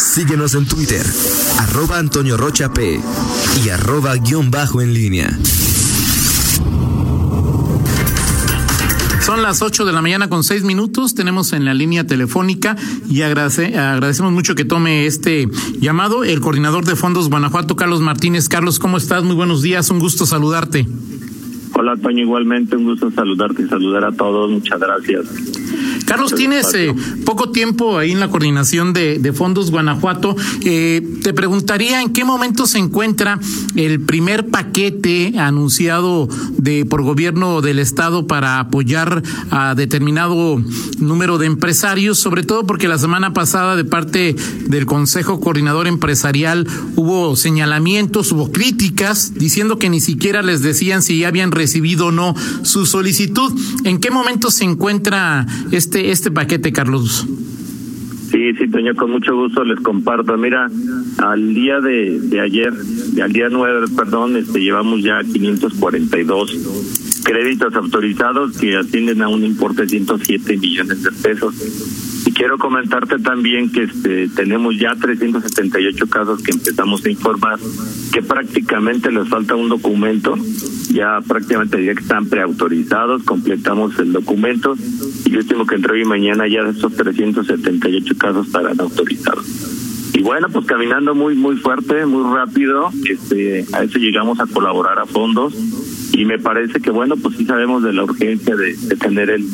Síguenos en Twitter, arroba Antonio Rocha P y arroba guion bajo en línea. Son las 8 de la mañana con 6 minutos. Tenemos en la línea telefónica y agradece, agradecemos mucho que tome este llamado el coordinador de fondos Guanajuato, Carlos Martínez. Carlos, ¿cómo estás? Muy buenos días. Un gusto saludarte. Hola, Toño. Igualmente, un gusto saludarte y saludar a todos. Muchas gracias. Carlos, tienes eh, poco tiempo ahí en la coordinación de, de Fondos Guanajuato. Eh, te preguntaría en qué momento se encuentra el primer paquete anunciado de por gobierno del estado para apoyar a determinado número de empresarios, sobre todo porque la semana pasada de parte del Consejo Coordinador Empresarial hubo señalamientos, hubo críticas diciendo que ni siquiera les decían si ya habían recibido o no su solicitud. ¿En qué momento se encuentra este este, este, paquete, Carlos? Sí, sí, Toño, con mucho gusto les comparto. Mira, al día de, de ayer, al día 9, perdón, este, llevamos ya 542 créditos autorizados que atienden a un importe de 107 millones de pesos. Y quiero comentarte también que este, tenemos ya 378 casos que empezamos a informar, que prácticamente les falta un documento, ya prácticamente ya están preautorizados, completamos el documento y yo tengo que entre hoy y mañana ya de estos 378 casos estarán autorizados. Y bueno, pues caminando muy muy fuerte, muy rápido, este, a eso llegamos a colaborar a fondos y me parece que bueno, pues sí sabemos de la urgencia de, de tener el,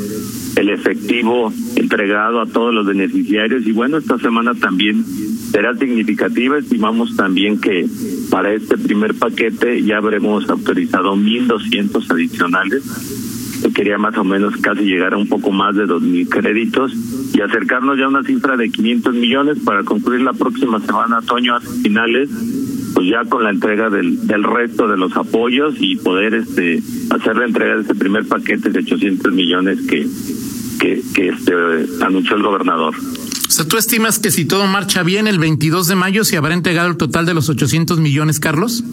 el efectivo entregado a todos los beneficiarios y bueno, esta semana también será significativa. Estimamos también que para este primer paquete ya habremos autorizado 1.200 adicionales. Quería más o menos casi llegar a un poco más de 2.000 créditos y acercarnos ya a una cifra de 500 millones para concluir la próxima semana, otoño, a finales, pues ya con la entrega del, del resto de los apoyos y poder este hacer la entrega de este primer paquete de 800 millones que que, que este, anunció el gobernador. O sea, ¿tú estimas que si todo marcha bien, el 22 de mayo se habrá entregado el total de los 800 millones, Carlos?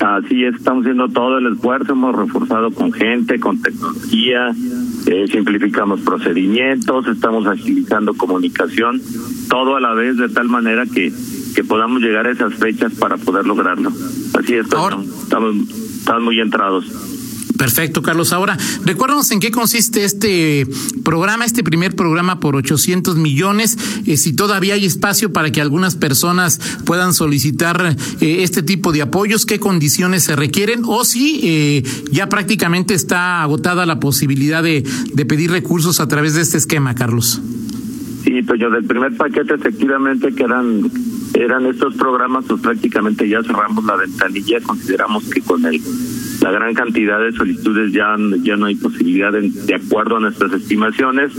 Así es, estamos haciendo todo el esfuerzo, hemos reforzado con gente, con tecnología, eh, simplificamos procedimientos, estamos agilizando comunicación, todo a la vez de tal manera que, que podamos llegar a esas fechas para poder lograrlo. Así es, estamos, estamos muy entrados. Perfecto, Carlos. Ahora, recuérdanos en qué consiste este programa, este primer programa por 800 millones, eh, si todavía hay espacio para que algunas personas puedan solicitar eh, este tipo de apoyos, qué condiciones se requieren o si eh, ya prácticamente está agotada la posibilidad de, de pedir recursos a través de este esquema, Carlos. Sí, pues yo del primer paquete efectivamente que eran eran estos programas, pues prácticamente ya cerramos la ventanilla, consideramos que con el la gran cantidad de solicitudes ya, ya no hay posibilidad de, de acuerdo a nuestras estimaciones,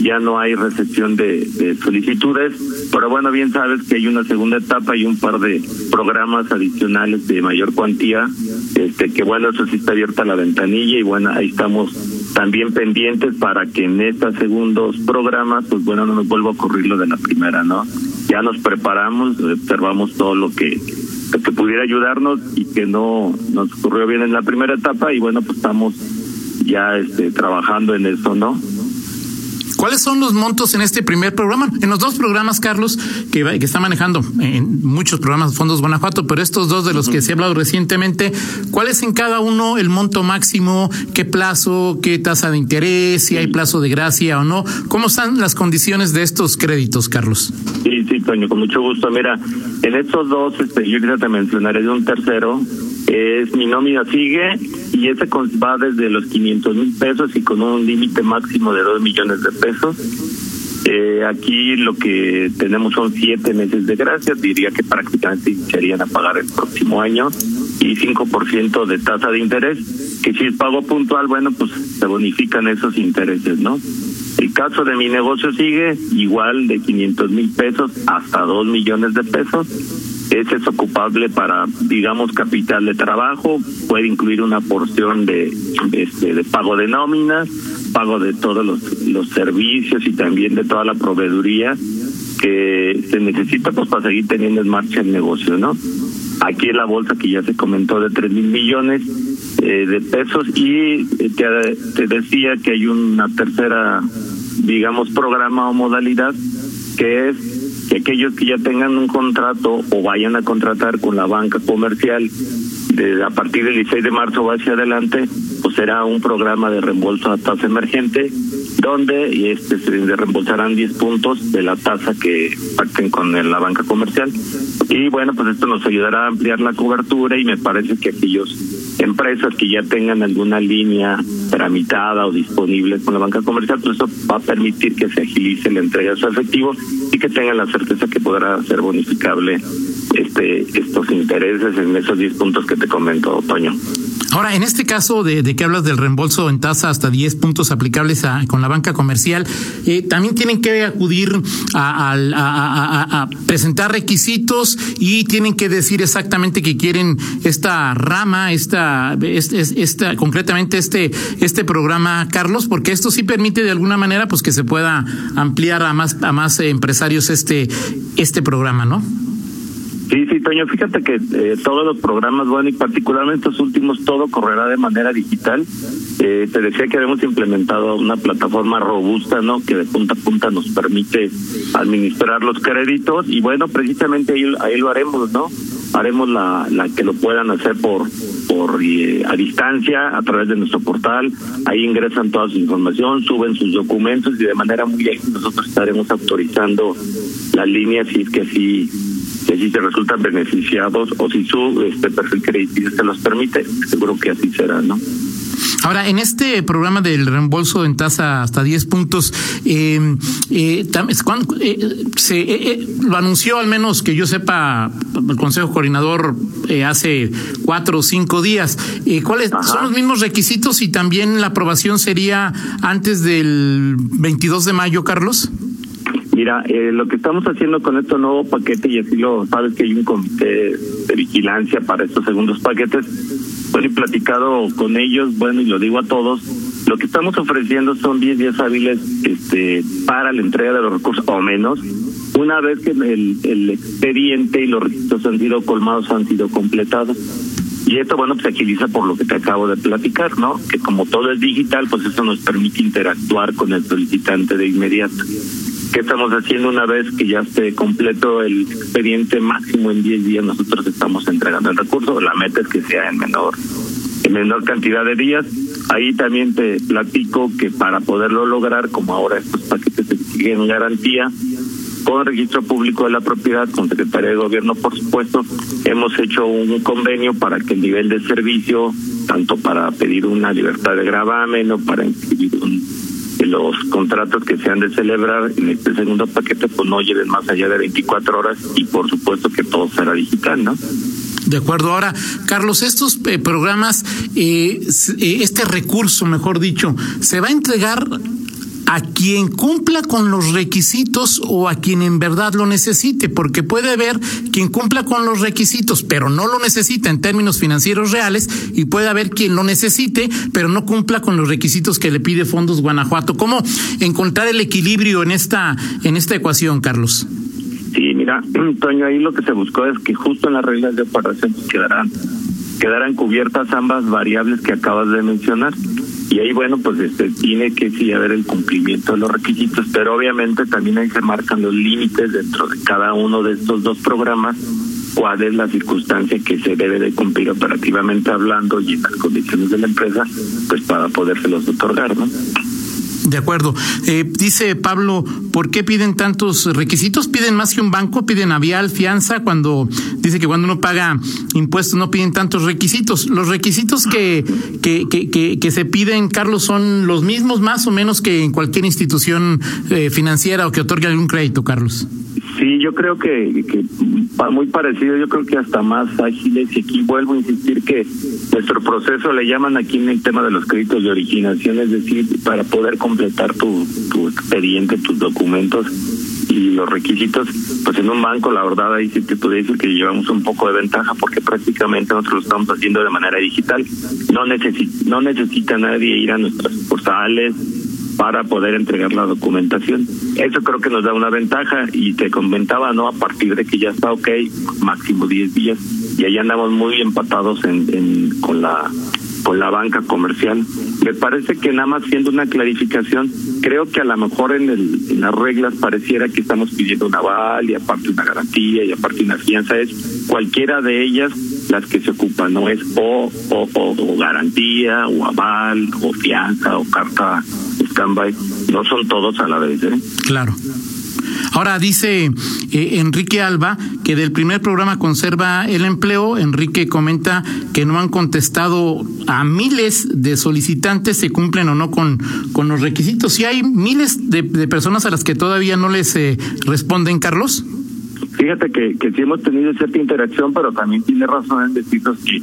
ya no hay recepción de, de, solicitudes, pero bueno, bien sabes que hay una segunda etapa y un par de programas adicionales de mayor cuantía, este que bueno, eso sí está abierta la ventanilla y bueno, ahí estamos también pendientes para que en estos segundos programas, pues bueno, no nos vuelva a ocurrir lo de la primera, ¿no? Ya nos preparamos, observamos todo lo que que pudiera ayudarnos y que no nos ocurrió bien en la primera etapa y bueno, pues estamos ya este, trabajando en eso, ¿no? ¿Cuáles son los montos en este primer programa? En los dos programas, Carlos, que, que está manejando en muchos programas Fondos Guanajuato, pero estos dos de los que se ha hablado recientemente, ¿cuál es en cada uno el monto máximo? ¿Qué plazo? ¿Qué tasa de interés? ¿Si hay plazo de gracia o no? ¿Cómo están las condiciones de estos créditos, Carlos? Sí, sí, Toño, con mucho gusto. Mira, en estos dos, este, yo quisiera te mencionaré de un tercero, es mi nómina sigue y ese va desde los 500 mil pesos y con un límite máximo de 2 millones de pesos. Eh, aquí lo que tenemos son siete meses de gracia, diría que prácticamente iniciarían a pagar el próximo año y 5% de tasa de interés, que si es pago puntual, bueno, pues se bonifican esos intereses, ¿no? El caso de mi negocio sigue igual de 500 mil pesos hasta 2 millones de pesos ese es ocupable para, digamos, capital de trabajo, puede incluir una porción de, este, de pago de nómina, pago de todos los, los servicios y también de toda la proveeduría que se necesita pues para seguir teniendo en marcha el negocio, ¿no? Aquí en la bolsa que ya se comentó de tres mil millones eh, de pesos y te, te decía que hay una tercera, digamos, programa o modalidad que es que aquellos que ya tengan un contrato o vayan a contratar con la banca comercial de, a partir del 16 de marzo hacia adelante, pues será un programa de reembolso a tasa emergente donde este, se reembolsarán 10 puntos de la tasa que pacten con la banca comercial. Y bueno, pues esto nos ayudará a ampliar la cobertura y me parece que aquellos empresas que ya tengan alguna línea tramitada o disponible con la banca comercial, pues eso va a permitir que se agilice la entrega de su efectivo y que tengan la certeza que podrá ser bonificable este estos intereses en esos 10 puntos que te comento, Toño. Ahora, en este caso de, de, que hablas del reembolso en tasa hasta 10 puntos aplicables a, con la banca comercial, eh, también tienen que acudir a, a, presentar requisitos y tienen que decir exactamente que quieren esta rama, esta, esta, esta, concretamente este, este programa, Carlos, porque esto sí permite de alguna manera pues que se pueda ampliar a más, a más empresarios este, este programa, ¿no? Sí, sí, Toño, fíjate que eh, todos los programas, bueno, y particularmente estos últimos, todo correrá de manera digital. Eh, te decía que habíamos implementado una plataforma robusta, ¿no? Que de punta a punta nos permite administrar los créditos y bueno, precisamente ahí, ahí lo haremos, ¿no? Haremos la, la que lo puedan hacer por por eh, a distancia a través de nuestro portal. Ahí ingresan toda su información, suben sus documentos y de manera muy ágil nosotros estaremos autorizando la línea si es que así que si se resultan beneficiados o si su este perfil crediticio se los permite, seguro que así será, ¿no? Ahora, en este programa del reembolso en tasa hasta 10 puntos, eh, eh, eh, se eh, lo anunció, al menos que yo sepa, el Consejo Coordinador hace cuatro o cinco días. ¿Cuáles son los mismos requisitos y también la aprobación sería antes del 22 de mayo, Carlos? Mira, eh, lo que estamos haciendo con este nuevo paquete, y así lo sabes que hay un comité de vigilancia para estos segundos paquetes, bueno, he platicado con ellos, bueno, y lo digo a todos, lo que estamos ofreciendo son 10 días hábiles este, para la entrega de los recursos, o menos, una vez que el, el expediente y los requisitos han sido colmados, han sido completados. Y esto, bueno, pues agiliza por lo que te acabo de platicar, ¿no? Que como todo es digital, pues eso nos permite interactuar con el solicitante de inmediato. ¿Qué estamos haciendo una vez que ya esté completo el expediente máximo en 10 días? Nosotros estamos entregando el recurso. La meta es que sea en menor, en menor cantidad de días. Ahí también te platico que para poderlo lograr, como ahora estos paquetes exigen garantía, con registro público de la propiedad, con Secretaría de Gobierno, por supuesto, hemos hecho un convenio para que el nivel de servicio, tanto para pedir una libertad de gravamen o para inscribir un los contratos que se han de celebrar en este segundo paquete pues no lleven más allá de 24 horas y por supuesto que todo será digital, ¿no? De acuerdo. Ahora, Carlos, estos eh, programas, eh, eh, este recurso, mejor dicho, ¿se va a entregar a quien cumpla con los requisitos o a quien en verdad lo necesite, porque puede haber quien cumpla con los requisitos, pero no lo necesita en términos financieros reales, y puede haber quien lo necesite, pero no cumpla con los requisitos que le pide Fondos Guanajuato. ¿Cómo encontrar el equilibrio en esta, en esta ecuación, Carlos? Sí, mira, Toño, ahí lo que se buscó es que justo en las reglas de operación quedarán, quedarán cubiertas ambas variables que acabas de mencionar y ahí bueno pues este tiene que sí haber el cumplimiento de los requisitos pero obviamente también ahí se marcan los límites dentro de cada uno de estos dos programas cuál es la circunstancia que se debe de cumplir operativamente hablando y en las condiciones de la empresa pues para podérselos otorgar no de acuerdo. Eh, dice Pablo, ¿por qué piden tantos requisitos? ¿Piden más que un banco? ¿Piden avial, fianza? Cuando dice que cuando uno paga impuestos no piden tantos requisitos. ¿Los requisitos que, que, que, que, se piden, Carlos, son los mismos más o menos que en cualquier institución eh, financiera o que otorgue algún crédito, Carlos? Sí, yo creo que, que muy parecido, yo creo que hasta más ágiles. Y aquí vuelvo a insistir que nuestro proceso le llaman aquí en el tema de los créditos de originación, es decir, para poder completar tu, tu expediente, tus documentos y los requisitos, pues en un banco, la verdad, ahí sí te puedo decir que llevamos un poco de ventaja porque prácticamente nosotros lo estamos haciendo de manera digital. No, necesita, no necesita nadie ir a nuestras portales para poder entregar la documentación. Eso creo que nos da una ventaja y te comentaba, ¿no? A partir de que ya está ok, máximo 10 días y ahí andamos muy empatados en, con la con la banca comercial. Me parece que nada más siendo una clarificación, creo que a lo mejor en, el, en las reglas pareciera que estamos pidiendo un aval y aparte una garantía y aparte una fianza, es cualquiera de ellas las que se ocupan, no es o, o, o, garantía o aval o fianza o carta stand-by, no son todos a la vez. ¿eh? Claro. Ahora dice eh, Enrique Alba que del primer programa conserva el empleo. Enrique comenta que no han contestado a miles de solicitantes se cumplen o no con, con los requisitos. ¿Y hay miles de, personas a las que todavía no les eh, responden, Carlos? Fíjate que, que sí hemos tenido cierta interacción, pero también tiene razón en decirnos que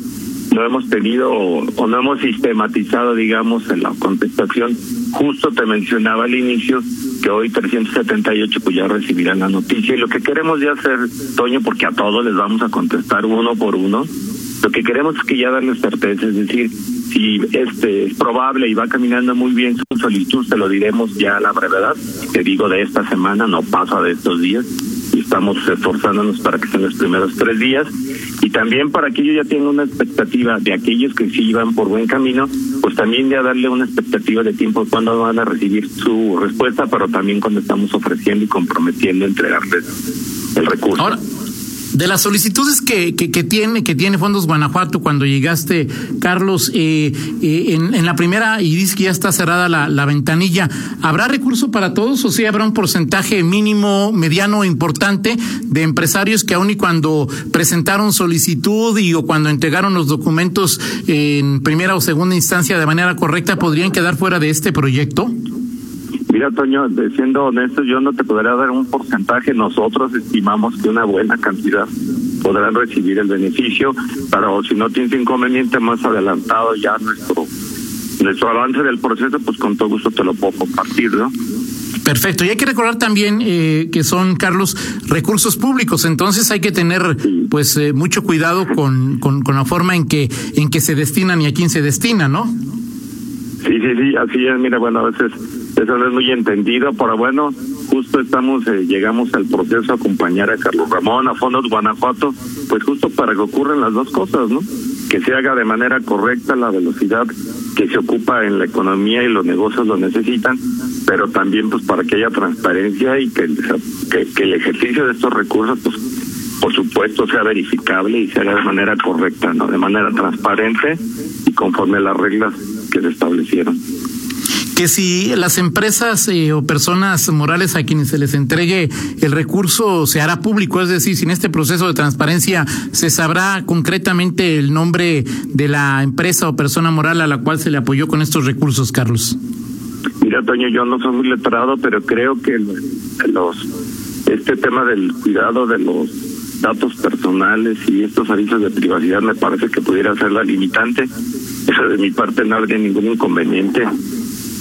no hemos tenido o, no hemos sistematizado, digamos, en la contestación. Justo te mencionaba al inicio que hoy 378 pues ya recibirán la noticia. Y lo que queremos ya hacer, Toño, porque a todos les vamos a contestar uno por uno, lo que queremos es que ya darles certeza, es decir, si este es probable y va caminando muy bien su solicitud, te lo diremos ya a la brevedad, te digo de esta semana, no pasa de estos días, estamos esforzándonos para que sean los primeros tres días y también para que ellos ya tengan una expectativa de aquellos que sí iban por buen camino, pues también ya darle una expectativa de tiempo cuando van a recibir su respuesta, pero también cuando estamos ofreciendo y comprometiendo entregarles el recurso. De las solicitudes que, que, tiene que tiene Fondos Guanajuato cuando llegaste, Carlos, eh, eh, en, en, la primera y dice que ya está cerrada la, la, ventanilla, ¿habrá recurso para todos o sea habrá un porcentaje mínimo, mediano importante de empresarios que aun y cuando presentaron solicitud y o cuando entregaron los documentos en primera o segunda instancia de manera correcta podrían quedar fuera de este proyecto? Mira, Toño, siendo honesto, yo no te podría dar un porcentaje. Nosotros estimamos que una buena cantidad podrán recibir el beneficio, pero si no tienes inconveniente más adelantado ya nuestro nuestro avance del proceso, pues con todo gusto te lo puedo compartir, ¿no? Perfecto. Y hay que recordar también eh, que son, Carlos, recursos públicos. Entonces hay que tener, pues, eh, mucho cuidado con, con, con, la forma en que en que se destinan y a quién se destina, ¿no? Sí, sí, sí. Así es. Mira, bueno, a veces eso no es muy entendido, pero bueno, justo estamos, eh, llegamos al proceso a acompañar a Carlos Ramón, a Fondos Guanajuato, pues justo para que ocurran las dos cosas, ¿no? Que se haga de manera correcta la velocidad que se ocupa en la economía y los negocios lo necesitan, pero también pues para que haya transparencia y que, que, el ejercicio de estos recursos pues por supuesto sea verificable y se haga de manera correcta, ¿no? De manera transparente y conforme a las reglas que se establecieron que si las empresas eh, o personas morales a quienes se les entregue el recurso se hará público, es decir, si en este proceso de transparencia se sabrá concretamente el nombre de la empresa o persona moral a la cual se le apoyó con estos recursos, Carlos. Mira, Toño, yo no soy letrado, pero creo que los este tema del cuidado de los datos personales y estos avisos de privacidad me parece que pudiera ser la limitante. Eso de mi parte no habría ningún inconveniente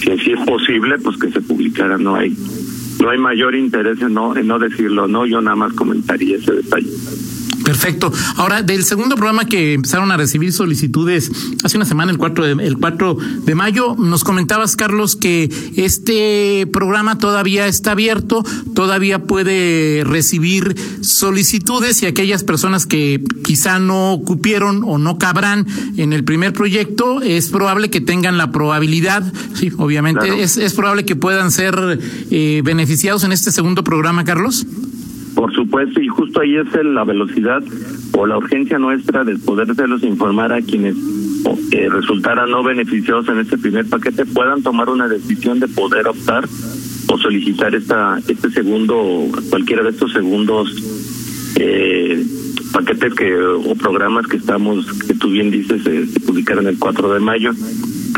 si así es posible, pues que se publicara. No hay no hay mayor interés en no, en no decirlo, no, yo nada más comentaría ese detalle. Perfecto. Ahora, del segundo programa que empezaron a recibir solicitudes hace una semana, el 4 de, el 4 de mayo, nos comentabas, Carlos, que este programa todavía está abierto, todavía puede recibir solicitudes y aquellas personas que quizá no cupieron o no cabrán en el primer proyecto, es probable que tengan la probabilidad, sí, obviamente, es, es probable que puedan ser eh, beneficiados en este segundo programa, Carlos. Por supuesto, y justo ahí es la velocidad o la urgencia nuestra de poderlos informar a quienes eh, resultaran no beneficiosos en este primer paquete puedan tomar una decisión de poder optar o solicitar esta este segundo, cualquiera de estos segundos eh, paquetes que o programas que estamos, que tú bien dices, eh, se publicaron el 4 de mayo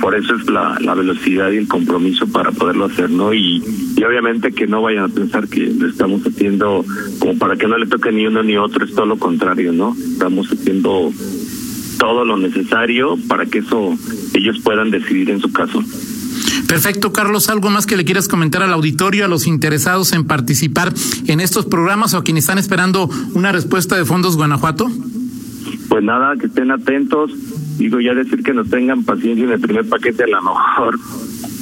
por eso es la, la velocidad y el compromiso para poderlo hacer, ¿no? Y, y obviamente que no vayan a pensar que lo estamos haciendo como para que no le toque ni uno ni otro, es todo lo contrario, ¿no? Estamos haciendo todo lo necesario para que eso ellos puedan decidir en su caso. Perfecto, Carlos. ¿Algo más que le quieras comentar al auditorio, a los interesados en participar en estos programas o a quienes están esperando una respuesta de Fondos Guanajuato? Pues nada, que estén atentos digo ya decir que nos tengan paciencia en el primer paquete a lo mejor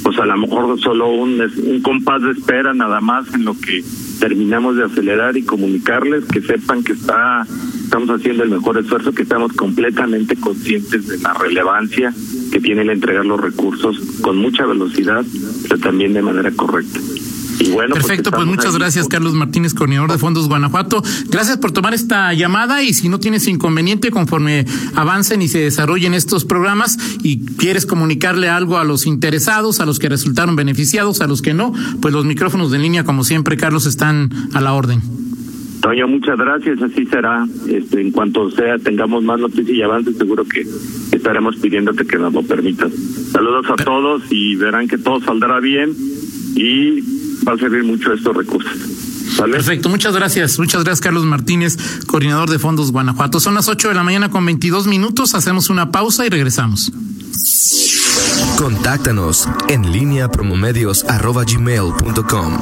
pues a lo mejor solo un, un compás de espera nada más en lo que terminamos de acelerar y comunicarles que sepan que está estamos haciendo el mejor esfuerzo, que estamos completamente conscientes de la relevancia que tiene el entregar los recursos con mucha velocidad, pero también de manera correcta. Pues, Perfecto, pues, muchas gracias, Carlos Martínez, coordinador de Fondos Guanajuato. Gracias por tomar esta llamada y si no tienes inconveniente, conforme avancen y se desarrollen estos programas y quieres comunicarle algo a los interesados, a los que resultaron beneficiados, a los que no, pues los micrófonos de línea, como siempre, Carlos, están a la orden. Toño, muchas gracias, así será. Este, en cuanto sea, tengamos más noticias y avances, seguro que estaremos pidiéndote que nos lo permitas. Saludos a todos y verán que todo saldrá bien y va a servir mucho estos recursos. Perfecto, muchas gracias. Muchas gracias, Carlos Martínez, coordinador de Fondos Guanajuato. Son las 8 de la mañana con 22 minutos. Hacemos una pausa y regresamos. Contáctanos en línea promomedios.com.